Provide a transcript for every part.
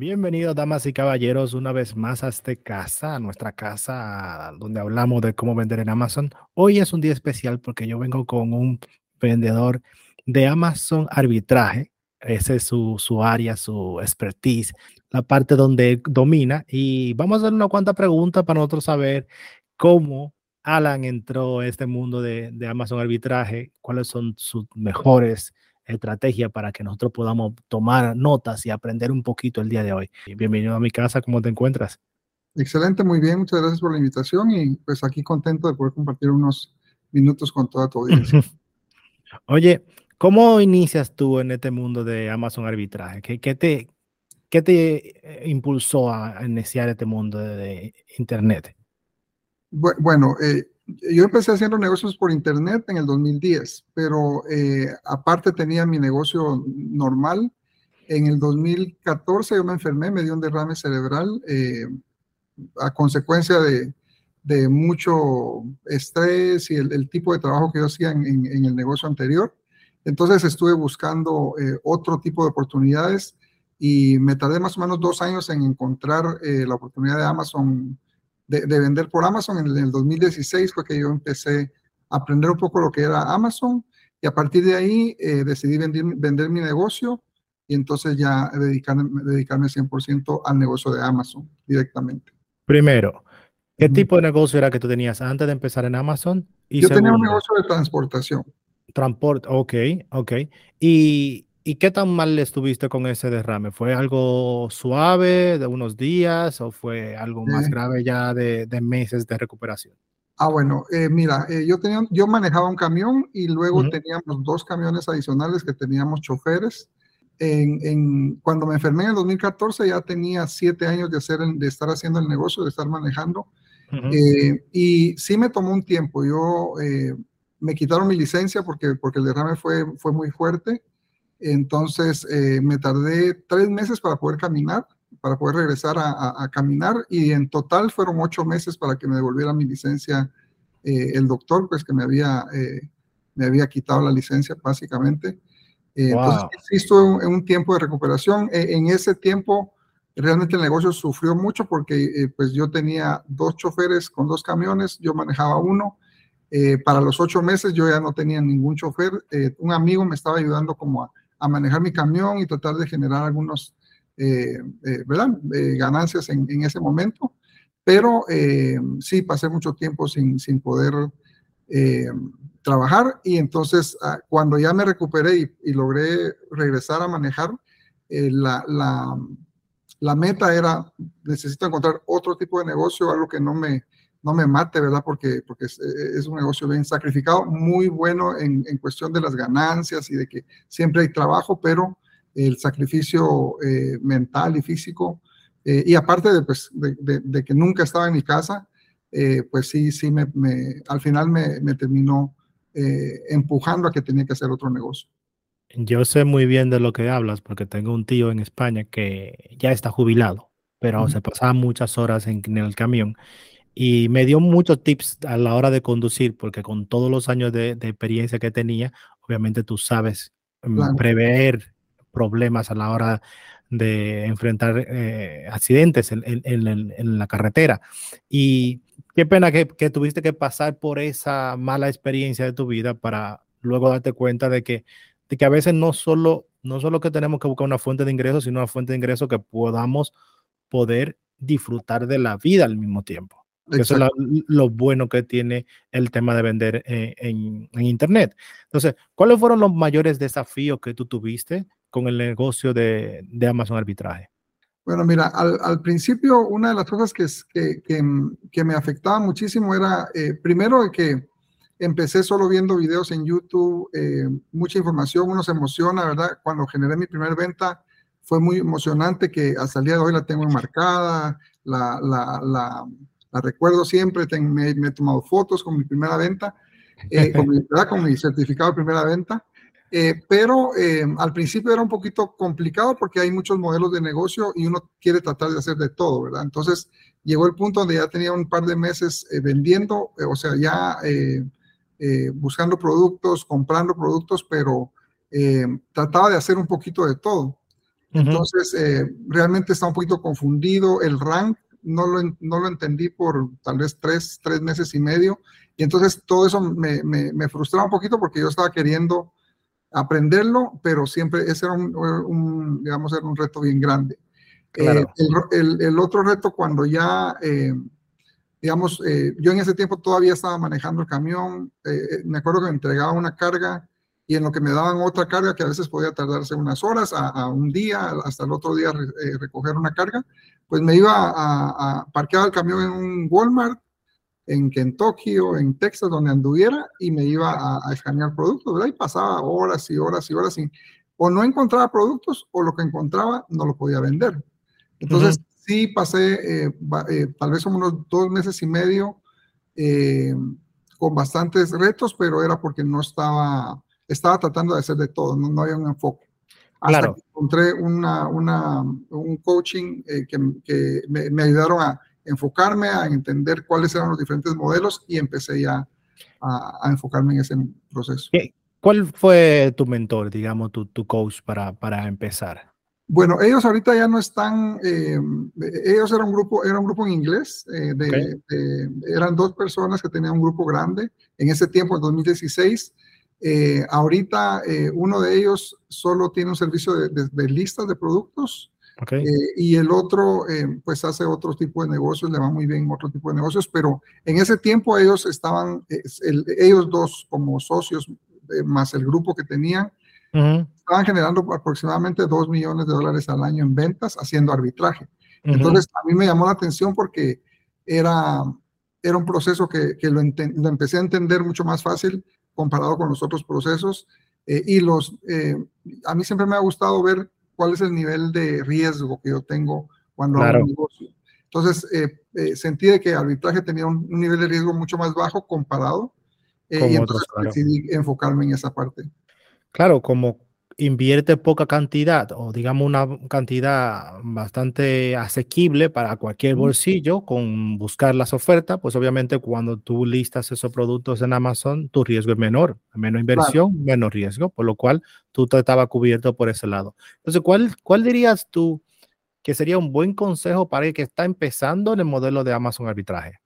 Bienvenidos, damas y caballeros, una vez más a esta casa, a nuestra casa, donde hablamos de cómo vender en Amazon. Hoy es un día especial porque yo vengo con un vendedor de Amazon arbitraje. Ese es su, su área, su expertise, la parte donde domina. Y vamos a hacer una cuanta preguntas para nosotros saber cómo Alan entró a este mundo de, de Amazon arbitraje, cuáles son sus mejores estrategia para que nosotros podamos tomar notas y aprender un poquito el día de hoy. Bienvenido a mi casa, ¿cómo te encuentras? Excelente, muy bien, muchas gracias por la invitación y pues aquí contento de poder compartir unos minutos con toda tu audiencia. Oye, ¿cómo inicias tú en este mundo de Amazon arbitraje? ¿Qué, qué te, qué te eh, impulsó a iniciar este mundo de, Internet? Bueno, eh, yo empecé haciendo negocios por internet en el 2010, pero eh, aparte tenía mi negocio normal. En el 2014 yo me enfermé, me dio un derrame cerebral eh, a consecuencia de, mucho estrés y el, tipo de trabajo que yo hacía en, el negocio anterior. Entonces estuve buscando eh, otro tipo de oportunidades y me tardé más o menos dos años en encontrar la oportunidad de Amazon de, vender por Amazon. En el, 2016 fue que yo empecé a aprender un poco lo que era Amazon y a partir de ahí eh, decidí vender, vender, mi negocio y entonces ya dedicarme, dedicarme 100% al negocio de Amazon directamente. Primero, ¿qué tipo de negocio era que tú tenías antes de empezar en Amazon? yo tenía un negocio de transportación. Transport, ok, ok. Y, ¿Y qué tan mal estuviste con ese derrame? ¿Fue algo suave de unos días o fue algo más eh. grave ya de, meses de recuperación? Ah, bueno, eh, mira, eh, yo, tenía, yo manejaba un camión y luego teníamos dos camiones adicionales que teníamos choferes. En, cuando me enfermé en el 2014 ya tenía siete años de, hacer, de estar haciendo el negocio, de estar manejando. y sí me tomó un tiempo. Yo me quitaron mi licencia porque, porque el derrame fue, fue muy fuerte entonces eh, me tardé tres meses para poder caminar, para poder regresar a, caminar y en total fueron ocho meses para que me devolviera mi licencia eh, el doctor, pues que me había, eh, me había quitado la licencia básicamente. Entonces sí estuve en un tiempo de recuperación. E, en ese tiempo realmente el negocio sufrió mucho porque pues yo tenía dos choferes con dos camiones, yo manejaba uno. para los ocho meses yo ya no tenía ningún chofer. un amigo me estaba ayudando como a, a manejar mi camión y tratar de generar algunos, eh, eh. Eh, ganancias en, ese momento. Pero sí, pasé mucho tiempo sin, poder trabajar y entonces ah, cuando ya me recuperé y, logré regresar a manejar, la, la meta era, necesito encontrar otro tipo de negocio, algo que no me, no me mate, ¿verdad? Porque, porque es, un negocio bien sacrificado, muy bueno en, en, cuestión de las ganancias y de que siempre hay trabajo, pero el sacrificio eh, mental y físico, eh, y aparte de, pues, de, de, que nunca estaba en mi casa, eh, pues sí, sí, me, me al final me, me terminó empujando a que tenía que hacer otro negocio. Yo sé muy bien de lo que hablas porque tengo un tío en España que ya está jubilado, pero se pasaba muchas horas en, en el camión y me dio muchos tips a la hora de conducir, porque con todos los años de, experiencia que tenía, obviamente tú sabes mm, prever problemas a la hora de enfrentar eh, accidentes en, en, la carretera. Y qué pena que, que, tuviste que pasar por esa mala experiencia de tu vida para luego darte cuenta de que, de que a veces no solo, no solo que tenemos que buscar una fuente de ingresos, sino una fuente de ingresos que podamos poder disfrutar de la vida al mismo tiempo. Eso es lo, bueno que tiene el tema de vender eh, en, Internet. Entonces, ¿cuáles fueron los mayores desafíos que tú tuviste con el negocio de, Amazon Arbitraje? Bueno, mira, al, principio una de las cosas que, que, me afectaba muchísimo era, eh, primero, que empecé solo viendo videos en YouTube, eh, mucha información, uno se emociona, ¿verdad? Cuando generé mi primera venta, fue muy emocionante que hasta el día de hoy la tengo enmarcada, la, la la recuerdo siempre, me, he tomado fotos con mi primera venta, eh, con, mi, con, mi, certificado de primera venta, eh, pero eh, al principio era un poquito complicado porque hay muchos modelos de negocio y uno quiere tratar de hacer de todo, ¿verdad? Entonces llegó el punto donde ya tenía un par de meses vendiendo, o sea, ya buscando productos, comprando productos, pero trataba de hacer un poquito de todo. Entonces, eh, realmente está un poquito confundido. El rank no lo, no lo entendí por tal vez tres, tres meses y medio. Y entonces todo eso me, me, me frustraba un poquito porque yo estaba queriendo aprenderlo, pero siempre ese era un, digamos, era un reto bien grande. Eh, el, el, otro reto cuando ya, eh, digamos, eh, yo en ese tiempo todavía estaba manejando el camión, me acuerdo que me entregaba una carga y en lo que me daban otra carga que a veces podía tardarse unas horas, a, un día, hasta el otro día recoger una carga, pues me iba a, a parquear el camión en un Walmart en Kentucky o en Texas, donde anduviera, y me iba a, escanear productos, ¿verdad? Y pasaba horas y horas y horas y o no encontraba productos o lo que encontraba no lo podía vender. Entonces, sí pasé eh, eh, tal vez unos dos meses y medio eh, con bastantes retos, pero era porque no estaba, estaba tratando de hacer de todo, no, no había un enfoque. Hasta claro. que encontré una, una, un coaching que, que me, me ayudaron a enfocarme a entender cuáles eran los diferentes modelos y empecé ya a, enfocarme en ese proceso. ¿Cuál fue tu mentor, digamos, tu, tu coach para, para empezar? Bueno, ellos ahorita ya no están, eh, ellos eran un grupo, era un grupo en inglés, eh, de, eran dos personas que tenían un grupo grande en ese tiempo, en 2016. Eh, ahorita uno de ellos solo tiene un servicio de, de listas de productos Okay. Eh, y el otro, eh, pues hace otro tipo de negocios, le va muy bien otro tipo de negocios, pero en ese tiempo ellos estaban, ellos dos como socios, eh, más el grupo que tenían, estaban generando aproximadamente 2 millones de dólares al año en ventas haciendo arbitraje. Entonces, a mí me llamó la atención porque era, era un proceso que, que lo, lo, empecé a entender mucho más fácil comparado con los otros procesos. y los, a mí siempre me ha gustado ver cuál es el nivel de riesgo que yo tengo cuando hago un negocio. Entonces, eh, eh, sentí de que arbitraje tenía un, nivel de riesgo mucho más bajo comparado eh, y entonces decidí enfocarme en esa parte. Claro, como invierte poca cantidad o digamos una cantidad bastante asequible para cualquier bolsillo con buscar las ofertas, pues obviamente cuando tú listas esos productos en Amazon, tu riesgo es menor, menos inversión, menos riesgo, por lo cual tú te estaba cubierto por ese lado. Entonces, ¿cuál, cuál dirías tú que sería un buen consejo para el que está empezando en el modelo de Amazon arbitraje?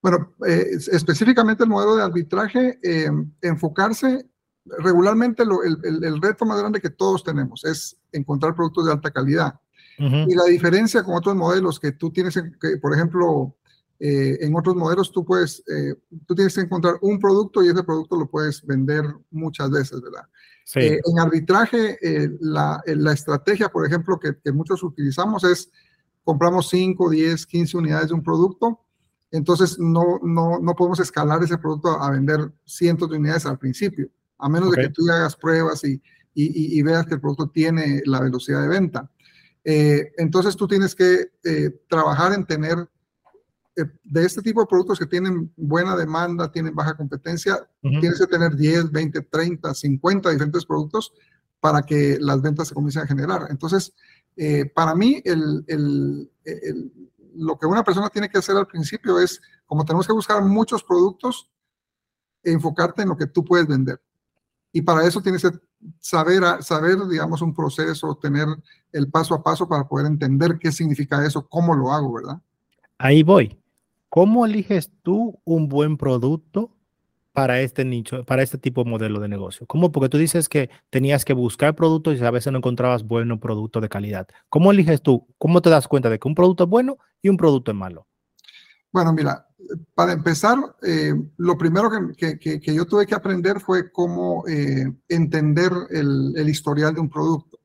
Bueno, eh, específicamente el modelo de arbitraje, eh, enfocarse regularmente el, reto más grande que todos tenemos es encontrar productos de alta calidad. Y la diferencia con otros modelos que tú tienes, que, por ejemplo, eh, en otros modelos tú puedes, eh, tú tienes que encontrar un producto y ese producto lo puedes vender muchas veces, ¿verdad? Eh, en arbitraje, la, la, estrategia, por ejemplo, que, que, muchos utilizamos es compramos 5, 10, 15 unidades de un producto, entonces no, no, no podemos escalar ese producto a vender cientos de unidades al principio a menos de que tú hagas pruebas y, y, veas que el producto tiene la velocidad de venta. Eh, entonces tú tienes que eh, trabajar en tener eh, de este tipo de productos que tienen buena demanda, tienen baja competencia, tienes que tener 10, 20, 30, 50 diferentes productos para que las ventas se comiencen a generar. Entonces, para mí, el, el, lo que una persona tiene que hacer al principio es, como tenemos que buscar muchos productos, enfocarte en lo que tú puedes vender. Y para eso tienes que saber, saber, digamos, un proceso, tener el paso a paso para poder entender qué significa eso, cómo lo hago, ¿verdad? Ahí voy. ¿Cómo eliges tú un buen producto para este nicho, para este tipo de modelo de negocio? ¿Cómo? Porque tú dices que tenías que buscar productos y a veces no encontrabas buenos productos de calidad. ¿Cómo eliges tú? ¿Cómo te das cuenta de que un producto es bueno y un producto es malo? Bueno, mira, para empezar, eh, lo primero que, que, yo tuve que aprender fue cómo eh, entender el, el, historial de un producto.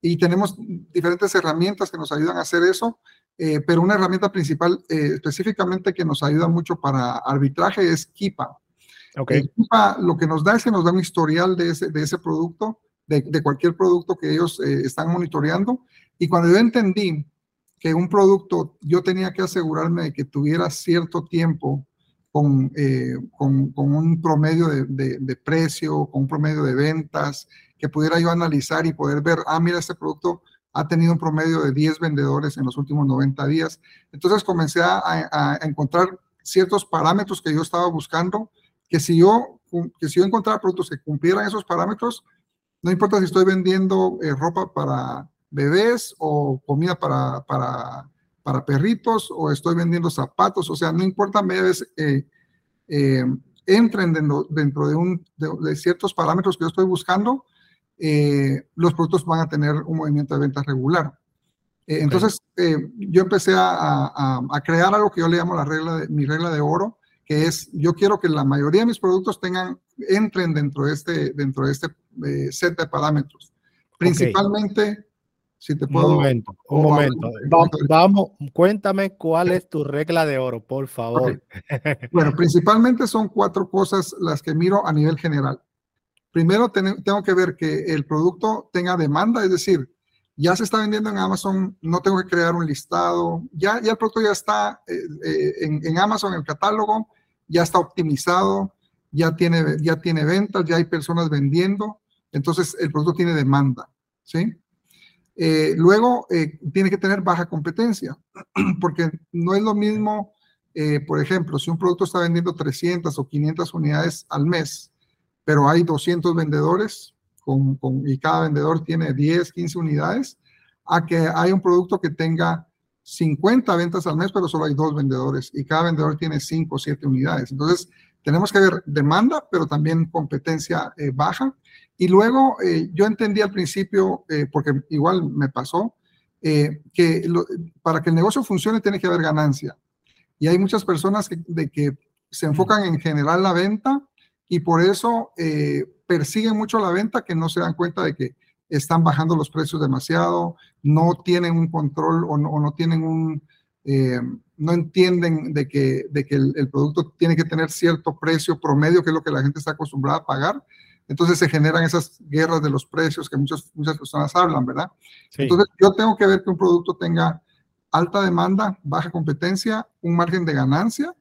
Y tenemos diferentes herramientas que nos ayudan a hacer eso, eh, pero una herramienta principal específicamente que nos ayuda mucho para arbitraje es Kipa. Okay. Kipa lo que nos da es que nos da un historial de ese, de ese producto, de, de cualquier producto que ellos están monitoreando. Y cuando yo entendí un producto yo tenía que asegurarme de que tuviera cierto tiempo con, eh, con, un promedio de, precio, con un promedio de ventas, que pudiera yo analizar y poder ver, ah, mira, este producto ha tenido un promedio de 10 vendedores en los últimos 90 días. Entonces comencé a, a, encontrar ciertos parámetros que yo estaba buscando, que si yo, que si yo encontraba productos que cumplieran esos parámetros, no importa si estoy vendiendo eh, ropa para bebés o comida para, para, para perritos o estoy vendiendo zapatos, o sea, no importa, media vez eh, eh, entren dentro, dentro de, un, de, ciertos parámetros que yo estoy buscando, eh, los productos van a tener un movimiento de venta regular. entonces, yo empecé a, a, a, crear algo que yo le llamo la regla de, mi regla de oro, que es, yo quiero que la mayoría de mis productos tengan, entren dentro de este, dentro de este set de parámetros. Principalmente, si te puedo... Un momento, un momento. Vamos, cuéntame cuál es tu regla de oro, por favor. Bueno, principalmente son cuatro cosas las que miro a nivel general. Primero, tengo que ver que el producto tenga demanda, es decir, ya se está vendiendo en Amazon, no tengo que crear un listado, ya, ya el producto ya está eh, eh, en, en, Amazon, el catálogo, ya está optimizado, ya tiene, ya tiene ventas, ya hay personas vendiendo, entonces el producto tiene demanda, ¿sí? Eh, luego, eh, tiene que tener baja competencia, porque no es lo mismo, eh, por ejemplo, si un producto está vendiendo 300 o 500 unidades al mes, pero hay 200 vendedores con, y cada vendedor tiene 10, 15 unidades, a que hay un producto que tenga 50 ventas al mes, pero solo hay dos vendedores y cada vendedor tiene 5 o 7 unidades. Entonces, tenemos que ver demanda, pero también competencia baja. Y luego, eh, yo entendí al principio, eh, porque igual me pasó, que para que el negocio funcione tiene que haber ganancia. Y hay muchas personas que, de que se enfocan en generar la venta y por eso persiguen mucho la venta que no se dan cuenta de que están bajando los precios demasiado, no tienen un control o no, tienen un, eh, no entienden de que, de que el, producto tiene que tener cierto precio promedio, que es lo que la gente está acostumbrada a pagar. Entonces se generan esas guerras de los precios que muchas, muchas personas hablan, ¿verdad? Entonces yo tengo que ver que un producto tenga alta demanda, baja competencia, un margen de ganancia.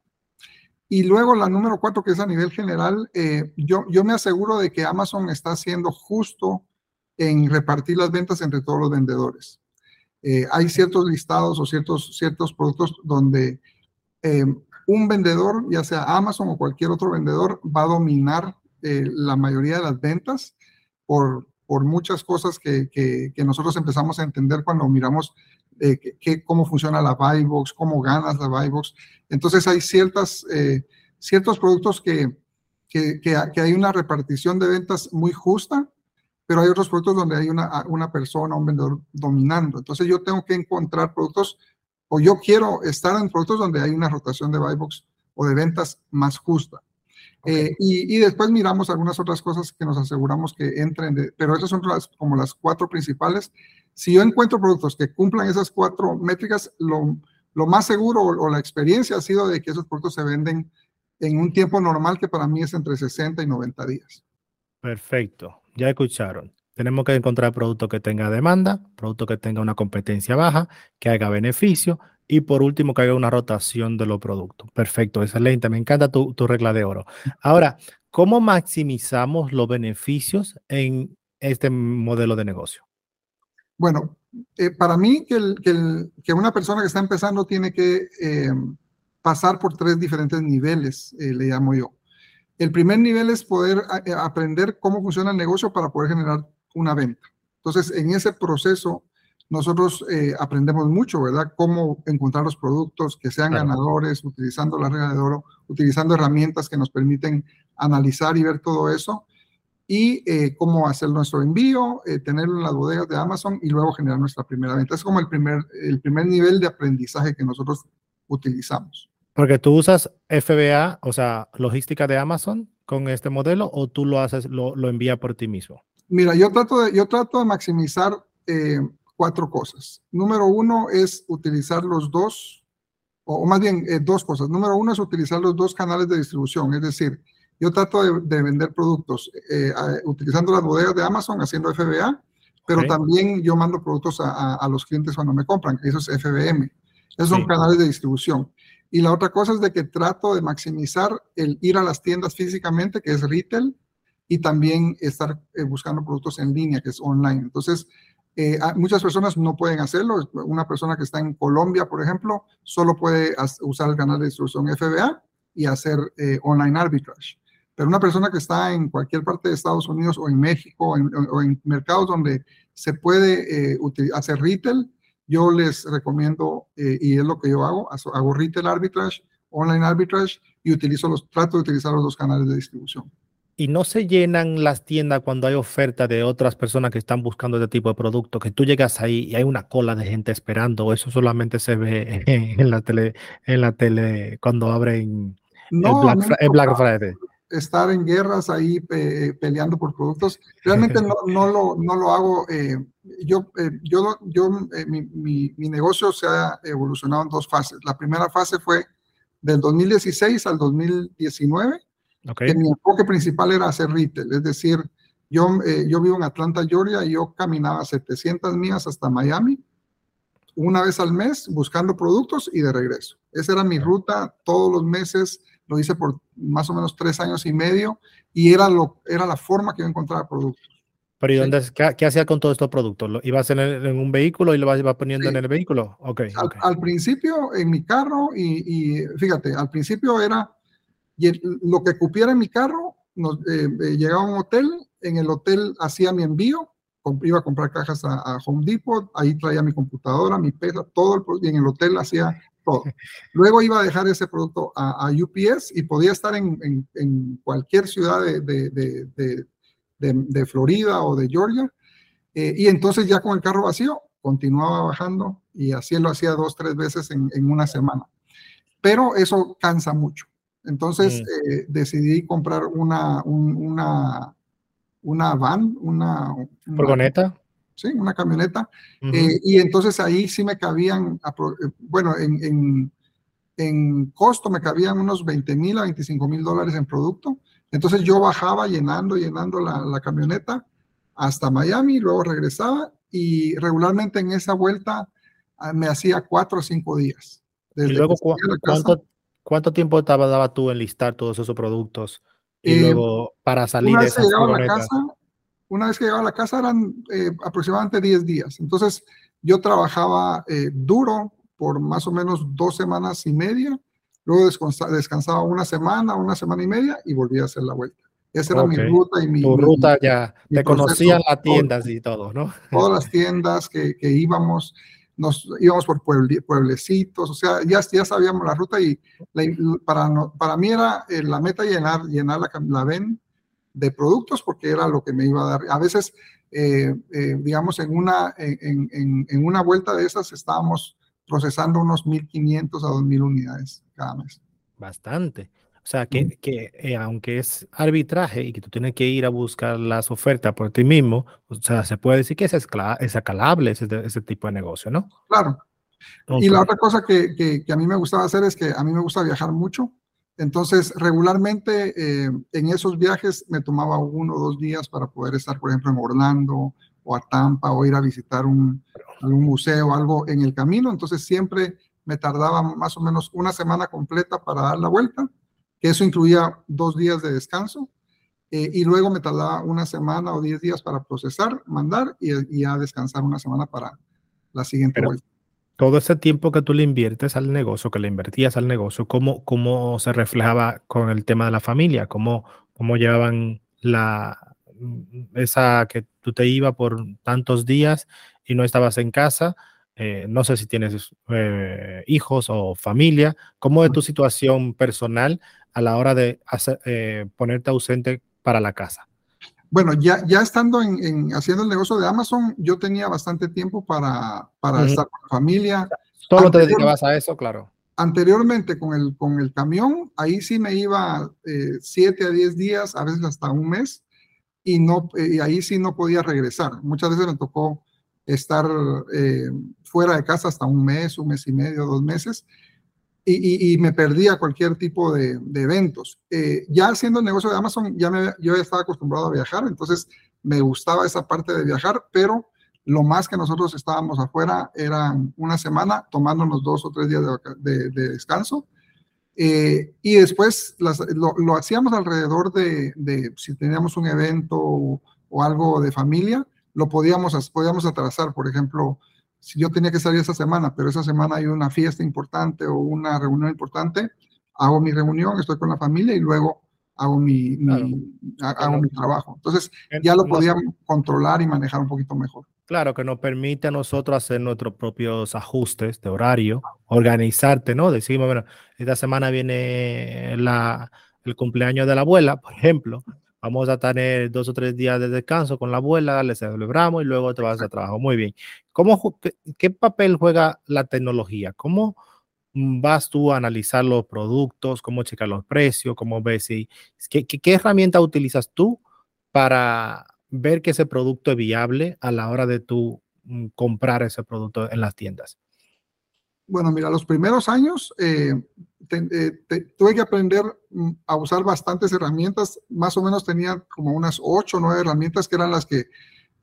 Y luego la número cuatro, que es a nivel general, eh, yo, yo me aseguro de que Amazon está haciendo justo en repartir las ventas entre todos los vendedores. Eh, hay ciertos listados o ciertos, ciertos productos donde eh, un vendedor, ya sea Amazon o cualquier otro vendedor, va a dominar eh, la mayoría de las ventas por, por muchas cosas que, que, nosotros empezamos a entender cuando miramos que, cómo funciona la buy box, cómo ganas la buy box. Entonces hay ciertas, ciertos productos que, que, que, hay una repartición de ventas muy justa pero hay otros productos donde hay una, una persona, un vendedor dominando. Entonces yo tengo que encontrar productos o yo quiero estar en productos donde hay una rotación de buy box o de ventas más justa. Eh, y, y, después miramos algunas otras cosas que nos aseguramos que entren, de, pero esas son las, como las cuatro principales. Si yo encuentro productos que cumplan esas cuatro métricas, lo, lo más seguro o, o, la experiencia ha sido de que esos productos se venden en un tiempo normal que para mí es entre 60 y 90 días. Perfecto ya escucharon. Tenemos que encontrar producto que tenga demanda, producto que tenga una competencia baja, que haga beneficio y por último que haga una rotación de los productos. Perfecto, excelente. Me encanta tu, regla de oro. Ahora, ¿cómo maximizamos los beneficios en este modelo de negocio? Bueno, eh, para mí que, una persona que está empezando tiene que eh, pasar por tres diferentes niveles, eh, le llamo yo. El primer nivel es poder aprender cómo funciona el negocio para poder generar una venta. Entonces, en ese proceso, nosotros eh, aprendemos mucho, ¿verdad? Cómo encontrar los productos que sean ganadores, utilizando la regla de oro, utilizando herramientas que nos permiten analizar y ver todo eso, y eh, cómo hacer nuestro envío, tenerlo en las bodegas de Amazon y luego generar nuestra primera venta. Es como el primer, el primer nivel de aprendizaje que nosotros utilizamos. Porque tú usas FBA, o sea, logística de Amazon con este modelo o tú lo haces, lo, lo envías por ti mismo. Mira, yo trato de, yo trato de maximizar eh, cuatro cosas. Número uno es utilizar los dos, o más bien eh, dos cosas. Número uno es utilizar los dos canales de distribución, es decir, yo trato de, vender productos eh, utilizando las bodegas de Amazon, haciendo FBA, pero también yo mando productos a, a, los clientes cuando me compran, eso es FBM. Esos son canales de distribución. Y la otra cosa es de que trato de maximizar el ir a las tiendas físicamente, que es retail, y también estar eh, buscando productos en línea, que es online. Entonces, eh, muchas personas no pueden hacerlo. Una persona que está en Colombia, por ejemplo, solo puede usar el canal de distribución FBA y hacer eh, online arbitrage. Pero una persona que está en cualquier parte de Estados Unidos o en México o en, mercados donde se puede eh, hacer retail, yo les recomiendo, y es lo que yo hago, hago retail arbitrage, online arbitrage y utilizo los, trato de utilizar los dos canales de distribución y no se llenan las tiendas cuando hay oferta de otras personas que están buscando este tipo de producto, que tú llegas ahí y hay una cola de gente esperando, eso solamente se ve en la tele, en la tele cuando abren no, el, Black, Friday. Estar en guerras ahí peleando por productos, realmente no, no, lo, no lo hago. Eh, yo, eh, yo, yo eh, mi, mi, mi negocio se ha evolucionado en dos fases. La primera fase fue del 2016 al 2019 mi enfoque principal era hacer retail, es decir, yo, eh, yo vivo en Atlanta, Georgia, y yo caminaba 700 millas hasta Miami una vez al mes buscando productos y de regreso. Esa era mi ruta todos los meses, lo hice por más o menos tres años y medio y era, lo, era la forma que yo encontraba productos. Pero ¿y dónde, qué, hacía con todos estos productos? ¿Lo ibas en, en un vehículo y lo ibas poniendo en el vehículo? Okay, al, principio en mi carro y, y, fíjate, al principio era y lo que cupiera en mi carro, eh, eh, llegaba a un hotel, en el hotel hacía mi envío, iba a comprar cajas a, Home Depot, ahí traía mi computadora, mi pesa, todo, el, y en el hotel hacía todo. Luego iba a dejar ese producto a, UPS y podía estar en, cualquier ciudad de, Florida o de Georgia. Eh, y entonces ya con el carro vacío, continuaba bajando y así lo hacía dos, tres veces en una semana. Pero eso cansa mucho. Entonces mm. eh, decidí comprar una, una, una van, una... ¿Furgoneta? Sí, una camioneta. Eh, y entonces ahí sí me cabían, eh, bueno, en, en, en costo me cabían unos 20 mil a 25 mil dólares en producto. Entonces yo bajaba llenando, llenando la, la camioneta hasta Miami, luego regresaba y regularmente en esa vuelta ah, me hacía cuatro o cinco días. ¿Y luego cuánto, ¿Cuánto tiempo daba tú en listar todos esos productos y eh, luego para salir de esa casa, Una vez que llegaba a la casa eran eh, aproximadamente 10 días. Entonces yo trabajaba eh, duro por más o menos dos semanas y media, luego descansaba una semana, una semana y media y volvía a hacer la vuelta. Esa era mi ruta y mi... Tu ruta ya, te conocían las tiendas y todo, ¿no? Todas las tiendas que, que íbamos nos íbamos por pueblecitos, o sea, ya, ya sabíamos la ruta y para, para mí era eh, la meta llenar, llenar la, la VEN de productos porque era lo que me iba a dar. A veces, eh, eh, digamos, en una, en, en, en, una vuelta de esas estábamos procesando unos 1.500 a 2.000 unidades cada mes. Bastante. O sea, que, que eh, aunque es arbitraje y que tú tienes que ir a buscar las ofertas por ti mismo, o sea, se puede decir que es, es acalable ese, ese, tipo de negocio, ¿no? Claro. Y la otra cosa que, que, a mí me gustaba hacer es que a mí me gusta viajar mucho. Entonces, regularmente eh, en esos viajes me tomaba uno o dos días para poder estar, por ejemplo, en Orlando o a Tampa o ir a visitar un, algún museo o algo en el camino. Entonces, siempre me tardaba más o menos una semana completa para dar la vuelta eso incluía dos días de descanso eh, y luego me tardaba una semana o diez días para procesar, mandar y, y a descansar una semana para la siguiente vuelta. Todo ese tiempo que tú le inviertes al negocio, que le invertías al negocio, ¿cómo, cómo se reflejaba con el tema de la familia? ¿Cómo, cómo llevaban la, esa que tú te ibas por tantos días y no estabas en casa? Eh, no sé si tienes eh, hijos o familia, ¿cómo es tu situación personal a la hora de eh, ponerte ausente para la casa? Bueno, ya, ya estando en, haciendo el negocio de Amazon, yo tenía bastante tiempo para, para estar con la familia. Solo te dedicabas a eso, claro. Anteriormente con el, con el camión, ahí sí me iba eh, siete a diez días, a veces hasta un mes, y, no, y ahí sí no podía regresar. Muchas veces me tocó estar eh, fuera de casa hasta un mes, un mes y medio, dos meses, y, me perdía cualquier tipo de, eventos. Eh, ya haciendo el negocio de Amazon, ya me, yo ya estaba acostumbrado a viajar, entonces me gustaba esa parte de viajar, pero lo más que nosotros estábamos afuera era una semana tomándonos dos o tres días de, descanso. Eh, y después lo, hacíamos alrededor de, si teníamos un evento o, o, algo de familia, lo podíamos, podíamos atrasar. Por ejemplo, yo tenía que salir esa semana, pero esa semana hay una fiesta importante o una reunión importante, hago mi reunión, estoy con la familia y luego hago mi, hago mi trabajo. Entonces ya lo podíamos controlar y manejar un poquito mejor. Claro, que nos permite a nosotros hacer nuestros propios ajustes de horario, organizarte, ¿no? Decimos, bueno, esta semana viene la, el cumpleaños de la abuela, por ejemplo, vamos a tener dos o tres días de descanso con la abuela, le celebramos y luego te vas a trabajo. Muy bien. ¿Cómo, qué, papel juega la tecnología? ¿Cómo vas tú a analizar los productos? ¿Cómo checar los precios? ¿Cómo ves si, qué, qué herramienta utilizas tú para ver que ese producto es viable a la hora de tú mm, comprar ese producto en las tiendas? Bueno, mira, los primeros años eh, eh, tuve que aprender mm, a usar bastantes herramientas. Más o menos tenía como unas ocho o nueve herramientas que eran las que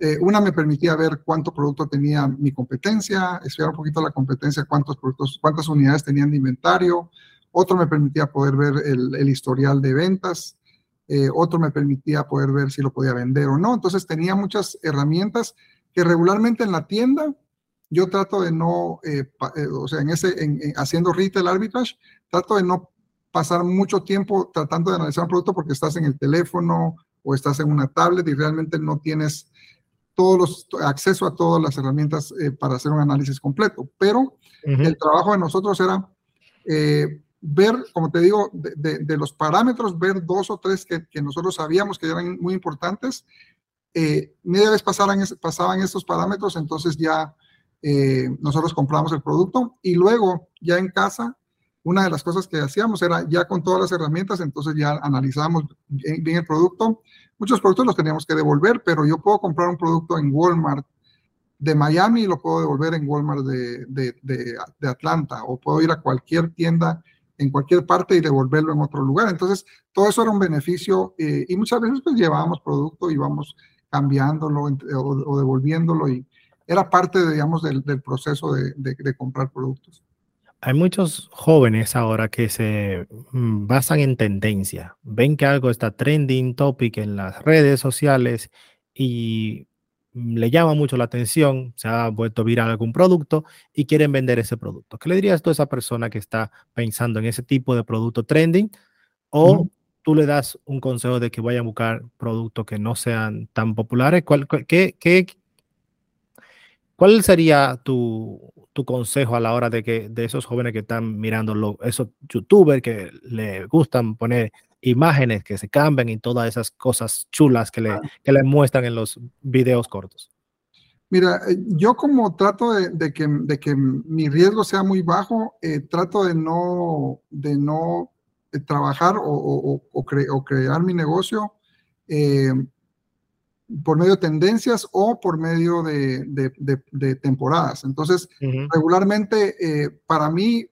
eh, una me permitía ver cuánto producto tenía mi competencia, estudiar un poquito la competencia, cuántos productos, cuántas unidades tenían de inventario. Otro me permitía poder ver el, historial de ventas. Eh, otro me permitía poder ver si lo podía vender o no. Entonces tenía muchas herramientas que regularmente en la tienda yo trato de no, eh, o sea, en ese, en, haciendo retail arbitrage, trato de no pasar mucho tiempo tratando de analizar un producto porque estás en el teléfono o estás en una tablet y realmente no tienes todos los acceso a todas las herramientas para hacer un análisis completo. Pero el trabajo de nosotros era ver, como te digo, de, los parámetros, ver dos o tres que, nosotros sabíamos que eran muy importantes. Eh, media vez pasaban, pasaban estos parámetros, entonces ya eh, nosotros compramos el producto y luego ya en casa, una de las cosas que hacíamos era ya con todas las herramientas, entonces ya analizábamos bien, el producto. Muchos productos los teníamos que devolver, pero yo puedo comprar un producto en Walmart de Miami y lo puedo devolver en Walmart de, de, de Atlanta o puedo ir a cualquier tienda en cualquier parte y devolverlo en otro lugar. Entonces, todo eso era un beneficio eh, y muchas veces pues llevábamos producto y íbamos cambiándolo o, devolviéndolo y era parte, digamos, del, proceso de, comprar productos. Hay muchos jóvenes ahora que se mm, basan en tendencia, ven que algo está trending topic en las redes sociales y Mm, le llama mucho la atención, se ha vuelto viral algún producto y quieren vender ese producto. ¿Qué le dirías tú a esa persona que está pensando en ese tipo de producto trending? O tú le das un consejo de que vaya a buscar productos que no sean tan populares. ¿Cuál, qué, qué, cuál sería tu, tu, consejo a la hora de que de esos jóvenes que están mirando, esos youtubers que le gustan poner imágenes que se cambian y todas esas cosas chulas que le, que le muestran en los videos cortos? Mira, eh, yo como trato de, que, de que, mi riesgo sea muy bajo, eh, trato de no, de no eh, trabajar o, o, crear mi negocio por medio de tendencias o por medio de, de temporadas. Entonces, regularmente para mí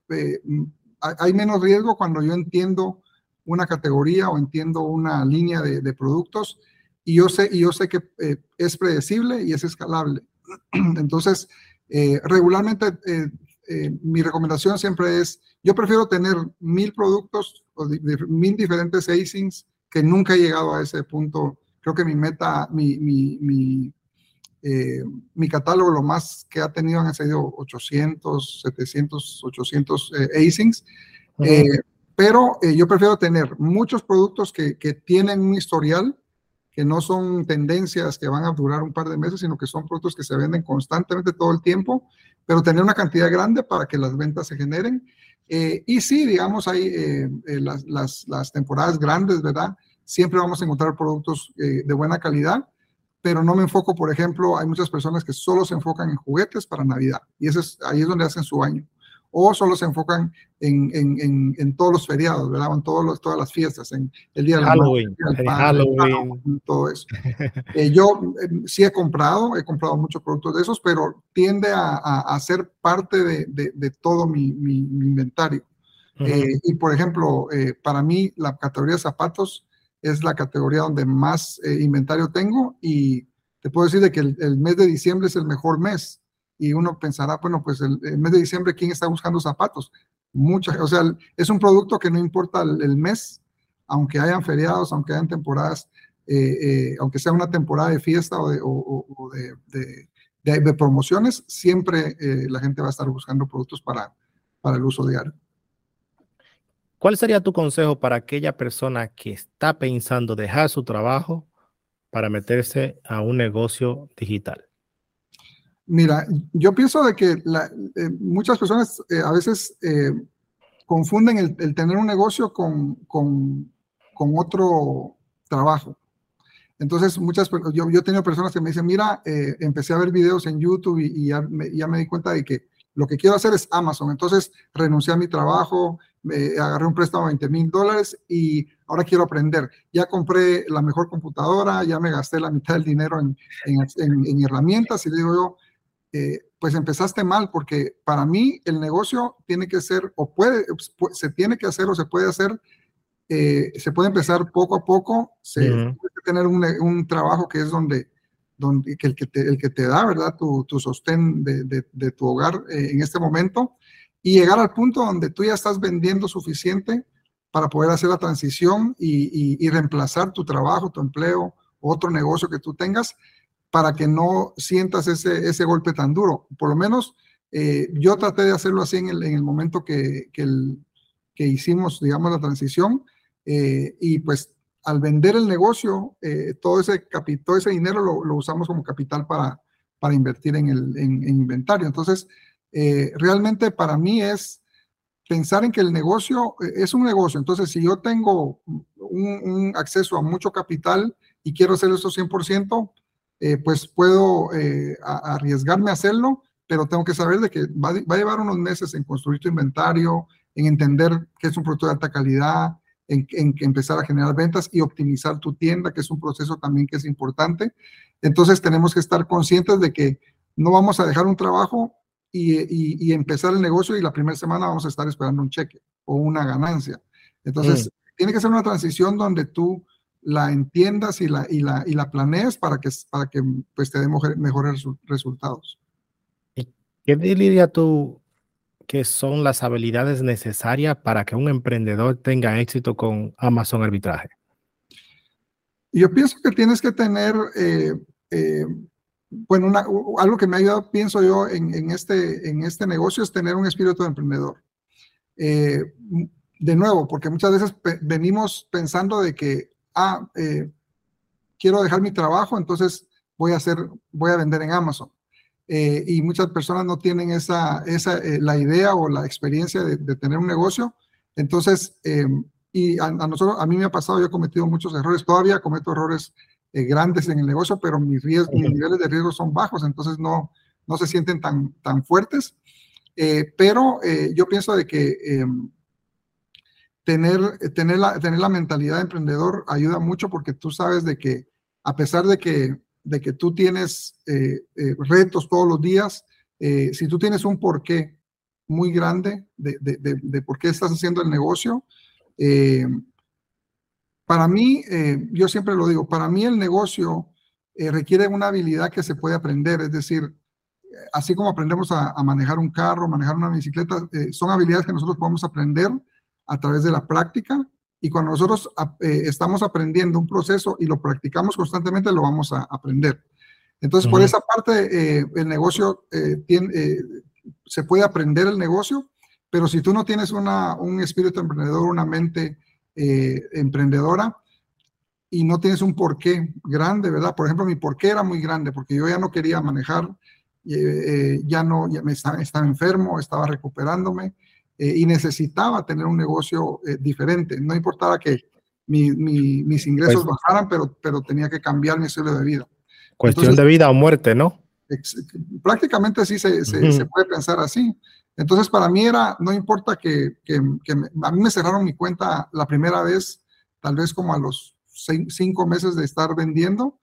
hay menos riesgo cuando yo entiendo una categoría o entiendo una línea de, productos y yo sé, y yo sé que eh, es predecible y es escalable. Entonces, eh, regularmente eh, mi recomendación siempre es, yo prefiero tener mil productos o mil diferentes acings que nunca he llegado a ese punto. Creo que mi meta, mi, mi, mi, mi catálogo, lo más que ha tenido han sido 800, 700, 800 acings. Pero eh, yo prefiero tener muchos productos que, que, tienen un historial, que no son tendencias que van a durar un par de meses, sino que son productos que se venden constantemente todo el tiempo, pero tener una cantidad grande para que las ventas se generen. Eh, y sí, digamos, hay eh, las, las, las, temporadas grandes, ¿verdad? Siempre vamos a encontrar productos de buena calidad, pero no me enfoco, por ejemplo, hay muchas personas que solo se enfocan en juguetes para Navidad y ese es, ahí es donde hacen su año o solo se enfocan en, en, en, todos los feriados, ¿verdad? En todos los, todas las fiestas, en el día de Halloween, Halloween. todo eso. Eh, yo em, sí he comprado, he comprado muchos productos de esos, pero tiende a, a, ser parte de, de, todo mi, mi, inventario. Eh, y por ejemplo, eh, para mí la categoría de zapatos es la categoría donde más inventario tengo y te puedo decir de que el, mes de diciembre es el mejor mes y uno pensará, bueno, pues el, mes de diciembre, ¿quién está buscando zapatos? Mucha, o sea, es un producto que no importa el, mes, aunque hayan feriados, aunque hayan temporadas, eh, eh, aunque sea una temporada de fiesta o de, de, promociones, siempre eh, la gente va a estar buscando productos para, para el uso diario. ¿Cuál sería tu consejo para aquella persona que está pensando dejar su trabajo para meterse a un negocio digital? Mira, yo pienso de que eh, muchas personas eh, a veces eh, confunden el, tener un negocio con, con, con, otro trabajo. Entonces, muchas yo, yo he tenido personas que me dicen, mira, empecé a ver videos en YouTube y, ya, me, ya, me, di cuenta de que lo que quiero hacer es Amazon. Entonces, renuncié a mi trabajo, me agarré un préstamo de 20 mil dólares y ahora quiero aprender. Ya compré la mejor computadora, ya me gasté la mitad del dinero en, en, herramientas y digo yo, eh, pues empezaste mal porque para mí el negocio tiene que ser o puede, se tiene que hacer o se puede hacer, eh, se puede empezar poco a poco, se puede tener un, un, trabajo que es donde, donde que el, que te, el que te da, ¿verdad? Tu, tu sostén de, de, tu hogar eh, en este momento y llegar al punto donde tú ya estás vendiendo suficiente para poder hacer la transición y, reemplazar tu trabajo, tu empleo, otro negocio que tú tengas, para que no sientas ese, ese golpe tan duro. Por lo menos eh, yo traté de hacerlo así en el, en el momento que, que, que, hicimos, digamos, la transición. Eh, y pues al vender el negocio, eh, todo, ese todo ese dinero lo, lo, usamos como capital para, para invertir en el en, en inventario. Entonces, realmente para mí es pensar en que el negocio eh, es un negocio. Entonces, si yo tengo un, acceso a mucho capital y quiero hacer esto 100%, eh, pues puedo eh, arriesgarme a hacerlo, pero tengo que saber de que va, a llevar unos meses en construir tu inventario, en entender que es un producto de alta calidad, en, en, empezar a generar ventas y optimizar tu tienda, que es un proceso también que es importante. Entonces tenemos que estar conscientes de que no vamos a dejar un trabajo y, empezar el negocio y la primera semana vamos a estar esperando un cheque o una ganancia. Entonces, mm. tiene que ser una transición donde tú la entiendas y la, y la, y la planees para que, para que pues, te dé mejores resultados. ¿Qué dirías tú que son las habilidades necesarias para que un emprendedor tenga éxito con Amazon Arbitraje? Yo pienso que tienes que tener eh, eh, bueno, algo que me ha ayudado, pienso yo, en, este, en este negocio es tener un espíritu de emprendedor. Eh, de nuevo, porque muchas veces venimos pensando de que, ah, quiero dejar mi trabajo, entonces voy a hacer, voy a vender en Amazon. Eh, y muchas personas no tienen esa, esa la idea o la experiencia de, tener un negocio. Entonces, y a, nosotros, a mí me ha pasado, yo he cometido muchos errores, todavía cometo errores eh, grandes en el negocio, pero mis, riesgos, mis niveles de riesgo son bajos, entonces no, no se sienten tan, tan fuertes. Eh, pero eh, yo pienso de que tener, tener, la, tener la mentalidad de emprendedor ayuda mucho porque tú sabes de que a pesar de que, de que tú tienes retos todos los días, si tú tienes un porqué muy grande de, de, de, por qué estás haciendo el negocio, para mí, eh, yo siempre lo digo, para mí el negocio eh, requiere una habilidad que se puede aprender, es decir, eh, así como aprendemos a, manejar un carro, manejar una bicicleta, son habilidades que nosotros podemos aprender a través de la práctica y cuando nosotros estamos aprendiendo un proceso y lo practicamos constantemente, lo vamos a aprender. Entonces, por esa parte, el negocio tiene, se puede aprender el negocio, pero si tú no tienes una, un espíritu emprendedor, una mente eh, emprendedora y no tienes un porqué grande, ¿verdad? Por ejemplo, mi porqué era muy grande porque yo ya no quería manejar, eh, eh, ya no, ya me estaba, estaba enfermo, estaba recuperándome y necesitaba tener un negocio diferente. No importaba que mis ingresos pues bajaran, pero, pero tenía que cambiar mi estilo de vida. Cuestión de vida o muerte, ¿no? prácticamente sí se, se, puede pensar así. Entonces, para mí era, no importa que, que, a mí me cerraron mi cuenta la primera vez, tal vez como a los cinco meses de estar vendiendo,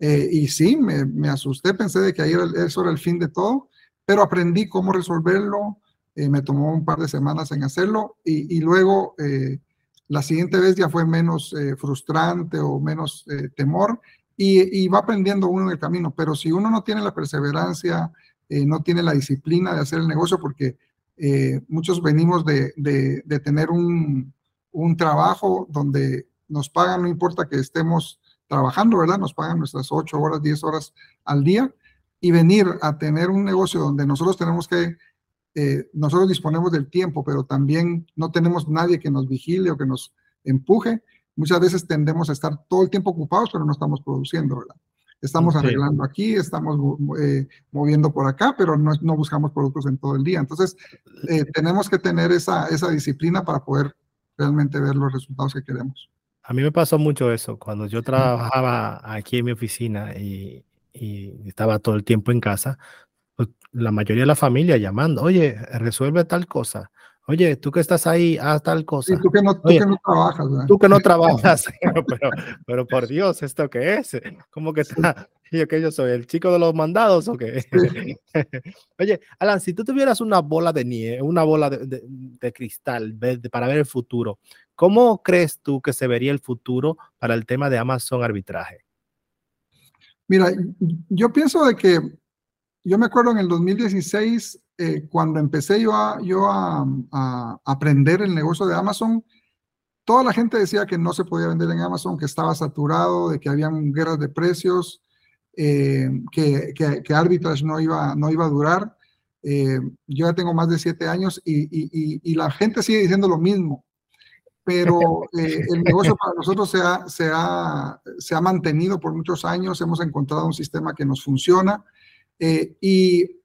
eh, y sí, me, me, asusté, pensé de que ahí era, eso era el fin de todo, pero aprendí cómo resolverlo, eh, me tomó un par de semanas en hacerlo, y, luego eh, la siguiente vez ya fue menos frustrante o menos temor, y, va aprendiendo uno en el camino, pero si uno no tiene la perseverancia, eh, no tiene la disciplina de hacer el negocio, porque eh, muchos venimos de, de, tener un, un, trabajo donde nos pagan, no importa que estemos trabajando, ¿verdad? Nos pagan nuestras 8 horas, 10 horas al día, y venir a tener un negocio donde nosotros tenemos que eh, nosotros disponemos del tiempo, pero también no tenemos nadie que nos vigile o que nos empuje. Muchas veces tendemos a estar todo el tiempo ocupados, pero no estamos produciendo, ¿verdad? Estamos arreglando aquí, estamos eh, moviendo por acá, pero no, no, buscamos productos en todo el día. Entonces, eh, tenemos que tener esa, esa disciplina para poder realmente ver los resultados que queremos. A mí me pasó mucho eso. Cuando yo trabajaba aquí en mi oficina y, y estaba todo el tiempo en casa, pues, la mayoría de la familia llamando, oye, resuelve tal cosa. Oye, tú que estás ahí, haz tal cosa. Sí, tú que no, tú que no trabajas. Tú que no trabajas. pero, pero, por Dios, ¿esto qué es? ¿Cómo que está? Yo que yo soy el chico de los mandados o qué. Oye, Alan, si tú tuvieras una bola de nieve, una bola de, de, cristal para ver el futuro, ¿cómo crees tú que se vería el futuro para el tema de Amazon arbitraje? Mira, yo pienso de que yo me acuerdo en el 2016, eh, cuando empecé yo, a, yo a, aprender el negocio de Amazon, toda la gente decía que no se podía vender en Amazon, que estaba saturado, de que habían guerras de precios, eh, que, que, que, arbitrage no iba, no iba a durar. Eh, yo ya tengo más de siete años y, y, y, la gente sigue diciendo lo mismo, pero el negocio para nosotros se ha, se, ha, se ha mantenido por muchos años, hemos encontrado un sistema que nos funciona eh, y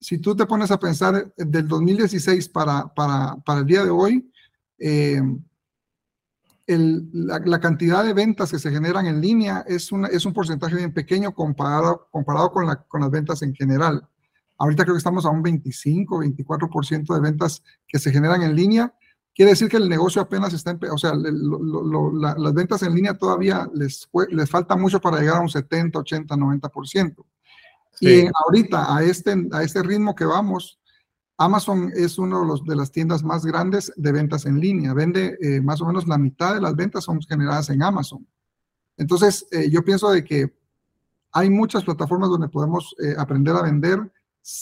si tú te pones a pensar eh, del 2016 para, para, para el día de hoy, eh, la, cantidad de ventas que se generan en línea es, una, es un porcentaje bien pequeño comparado, comparado con, la, con las ventas en general. Ahorita creo que estamos a un 25, 24% de ventas que se generan en línea. Quiere decir que el negocio apenas está, o sea, las ventas en línea todavía les, les falta mucho para llegar a un 70, 80, 90%. Y ahorita, a este, a este ritmo que vamos, Amazon es uno de, de las tiendas más grandes de ventas en línea. Vende eh, más o menos la mitad de las ventas son generadas en Amazon. Entonces, eh, yo pienso de que hay muchas plataformas donde podemos eh, aprender a vender,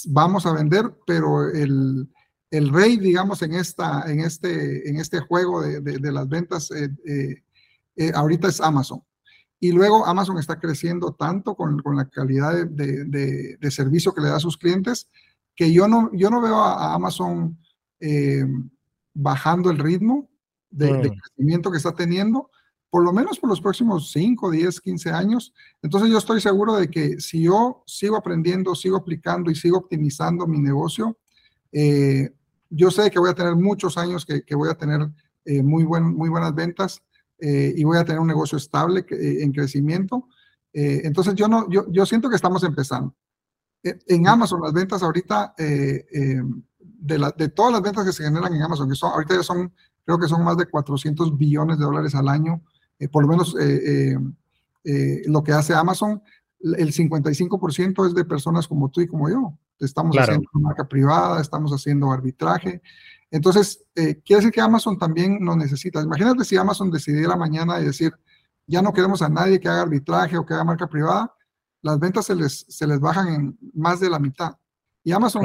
vamos a vender, pero el, el, rey, digamos, en, esta, en, este, en este juego de, de, de las ventas ahorita es Amazon. Y luego Amazon está creciendo tanto con, con la calidad de, de, de, servicio que le da a sus clientes que yo no, yo no veo a, Amazon eh, bajando el ritmo de, de, mm. crecimiento que está teniendo, por lo menos por los próximos 5, 10, 15 años. Entonces yo estoy seguro de que si yo sigo aprendiendo, sigo aplicando y sigo optimizando mi negocio, eh, yo sé que voy a tener muchos años que, que voy a tener eh, muy, buen, muy buenas ventas eh, y voy a tener un negocio estable eh, en crecimiento. Eh, entonces yo, no, yo, yo siento que estamos empezando. En Amazon, las ventas ahorita, de, la, de todas las ventas que se generan en Amazon, que son, ahorita ya son, creo que son más de 400 billones de dólares al año, por lo menos lo que hace Amazon, el 55% es de personas como tú y como yo. Estamos haciendo marca privada, estamos haciendo arbitraje, entonces, eh, quiere decir que Amazon también nos necesita. Imagínate si Amazon decidiera mañana y decir, ya no queremos a nadie que haga arbitraje o que haga marca privada, las ventas se les, se les bajan en más de la mitad. Y Amazon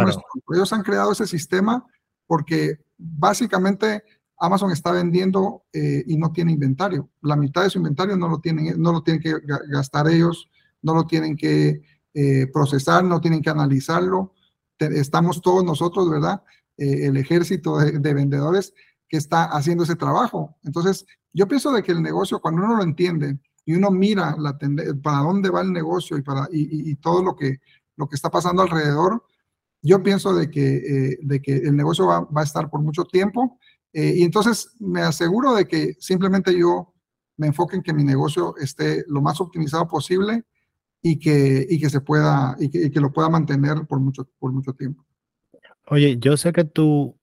ellos han creado ese sistema porque básicamente Amazon está vendiendo eh, y no tiene inventario. La mitad de su inventario no lo tienen, no lo tienen que gastar ellos, no lo tienen que eh, procesar, no tienen que analizarlo. estamos todos nosotros, ¿verdad? Eh, el ejército de, vendedores que está haciendo ese trabajo. Entonces, yo pienso de que el negocio, cuando uno lo entiende y uno mira la para dónde va el negocio y, para, y, todo lo que, lo que está pasando alrededor, yo pienso de que, eh, de que el negocio va, va, a estar por mucho tiempo. Eh, y entonces me aseguro de que simplemente yo me enfoque en que mi negocio esté lo más optimizado posible y que, y que se pueda, y que, que lo pueda mantener por mucho, por mucho tiempo. Oye, yo sé que tú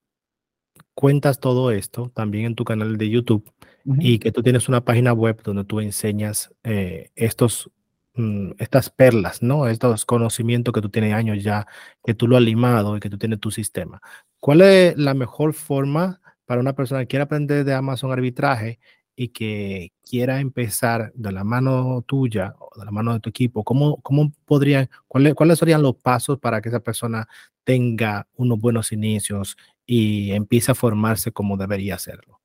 cuentas todo esto también en tu canal de YouTube y que tú tienes una página web donde tú enseñas eh, estos, mm, estas perlas, ¿no? Estos conocimientos que tú tienes años ya, que tú lo has limado y que tú tienes tu sistema. ¿Cuál es la mejor forma para una persona que quiera aprender de Amazon arbitraje y que quiera empezar de la mano tuya o de la mano de tu equipo, ¿cómo, cómo podrían, cuáles, cuáles serían los pasos para que esa persona tenga unos buenos inicios y empiece a formarse como debería hacerlo?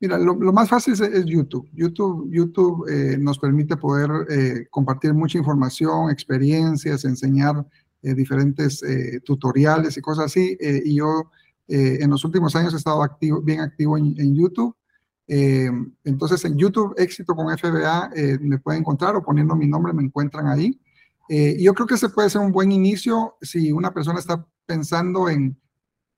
Mira, lo, más fácil es, YouTube. YouTube, YouTube eh, nos permite poder eh, compartir mucha información, experiencias, enseñar diferentes tutoriales y cosas así. y yo en los últimos años he estado bien activo en, en YouTube. entonces en YouTube Éxito con FBA me pueden encontrar o poniendo mi nombre me encuentran ahí. Yo creo que ese puede ser un buen inicio si una persona está pensando en,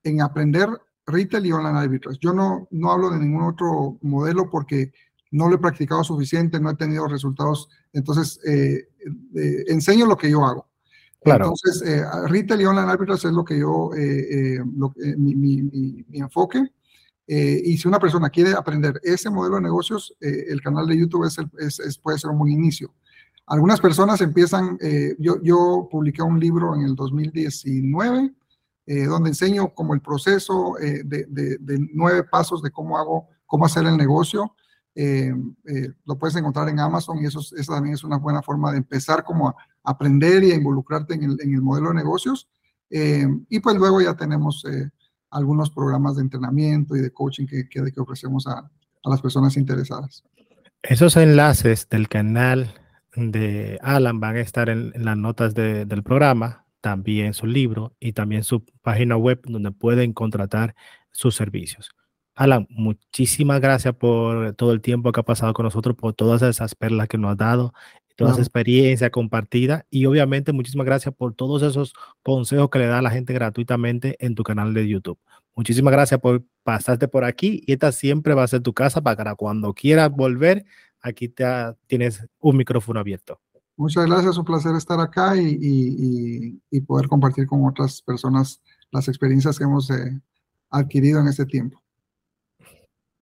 en aprender retail y online arbitrage. Yo no, no hablo de ningún otro modelo porque no lo he practicado suficiente, no he tenido resultados. Entonces, eh, eh, enseño lo que yo hago. Claro. Entonces, eh, retail y online arbitrage es lo que yo, lo, mi, mi, mi, enfoque. y si una persona quiere aprender ese modelo de negocios, el canal de YouTube es, es, es, puede ser un buen inicio. Algunas personas empiezan, yo, yo publiqué un libro en el 2019 eh, donde enseño como el proceso eh, de, de, nueve pasos de cómo hago, cómo hacer el negocio. Eh, lo puedes encontrar en Amazon y eso, eso, también es una buena forma de empezar como a aprender y a involucrarte en el, en el modelo de negocios. y pues luego ya tenemos algunos programas de entrenamiento y de coaching que, que, que ofrecemos a, a, las personas interesadas. Esos enlaces del canal de Alan van a estar en, en las notas de, del programa también su libro y también su página web donde pueden contratar sus servicios. Alan, muchísimas gracias por todo el tiempo que ha pasado con nosotros, por todas esas perlas que nos has dado, toda esa experiencia compartida y obviamente muchísimas gracias por todos esos consejos que le da a la gente gratuitamente en tu canal de YouTube. Muchísimas gracias por pasarte por aquí y esta siempre va a ser tu casa para cuando quieras volver, aquí te, tienes un micrófono abierto. Muchas gracias, un placer estar acá y, poder compartir con otras personas las experiencias que hemos eh, adquirido en este tiempo.